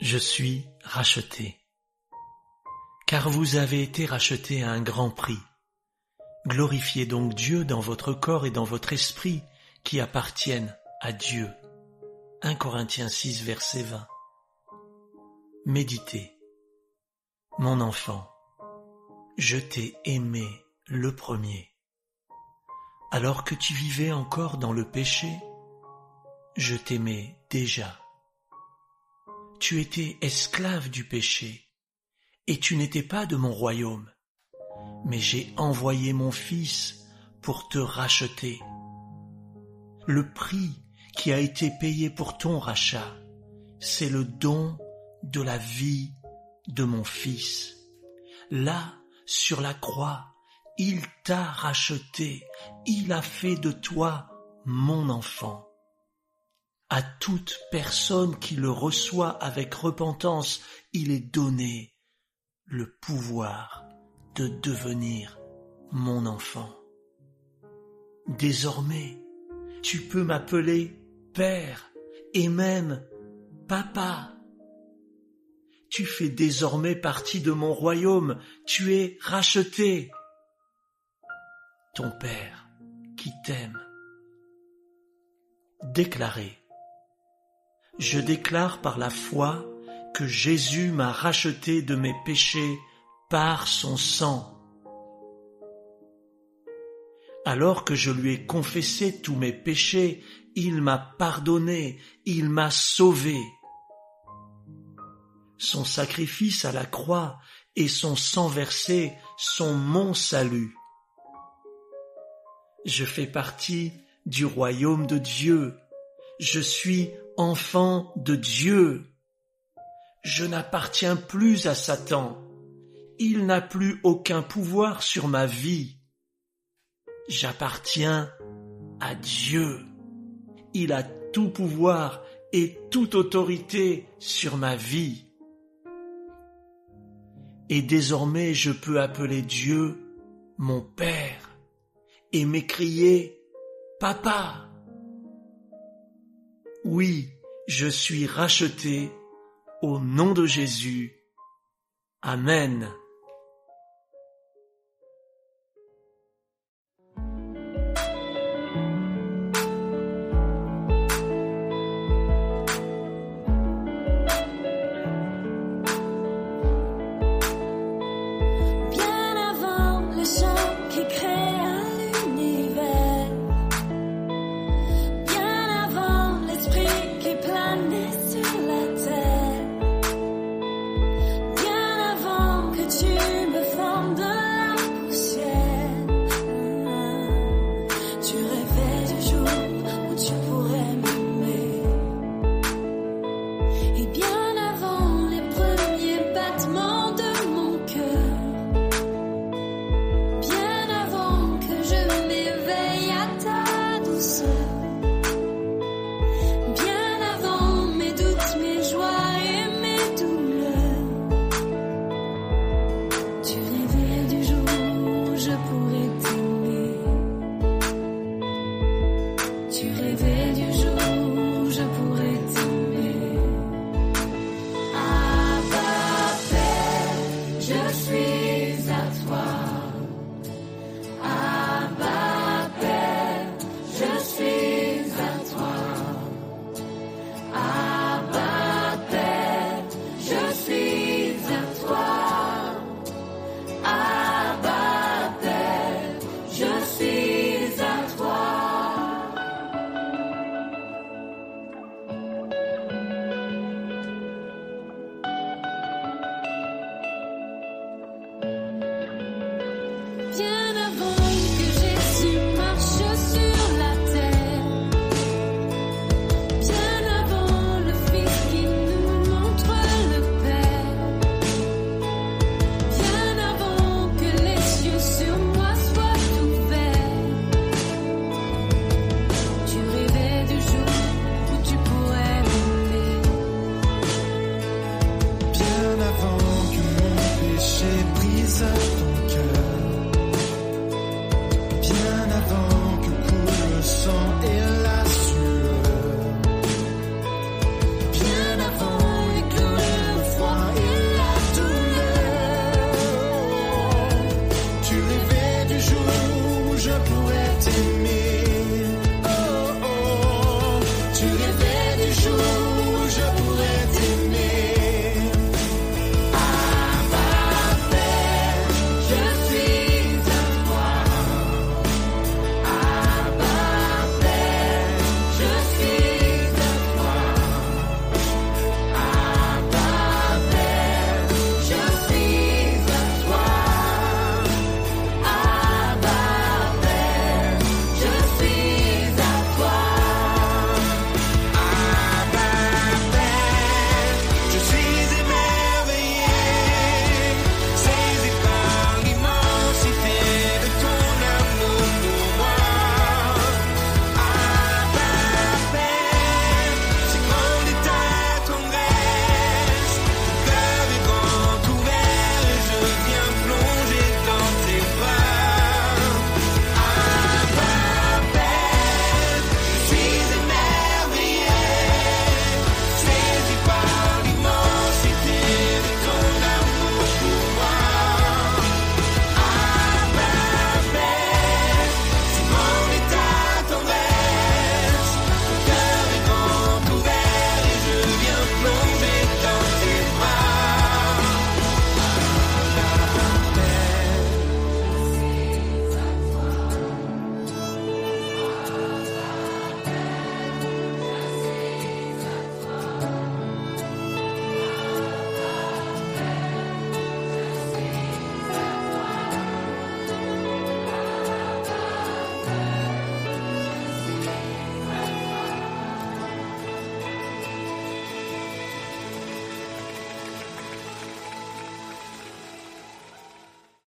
Je suis racheté. Car vous avez été racheté à un grand prix. Glorifiez donc Dieu dans votre corps et dans votre esprit qui appartiennent à Dieu. 1 Corinthiens 6 verset 20. Méditez. Mon enfant, je t'ai aimé le premier. Alors que tu vivais encore dans le péché, je t'aimais déjà tu étais esclave du péché, et tu n'étais pas de mon royaume, mais j'ai envoyé mon Fils pour te racheter. Le prix qui a été payé pour ton rachat, c'est le don de la vie de mon Fils. Là, sur la croix, il t'a racheté, il a fait de toi mon enfant à toute personne qui le reçoit avec repentance, il est donné le pouvoir de devenir mon enfant. Désormais, tu peux m'appeler Père et même Papa. Tu fais désormais partie de mon royaume, tu es racheté. Ton Père qui t'aime. Déclaré je déclare par la foi que Jésus m'a racheté de mes péchés par son sang. Alors que je lui ai confessé tous mes péchés, il m'a pardonné, il m'a sauvé. Son sacrifice à la croix et son sang versé sont mon salut. Je fais partie du royaume de Dieu. Je suis enfant de Dieu. Je n'appartiens plus à Satan. Il n'a plus aucun pouvoir sur ma vie. J'appartiens à Dieu. Il a tout pouvoir et toute autorité sur ma vie. Et désormais je peux appeler Dieu mon Père et m'écrier Papa. Oui, je suis racheté au nom de Jésus. Amen. Bien avant que coule le sang et la sueur Bien avant et que le froid et la douleur Tu rêvais du jour où je pourrais t'aimer.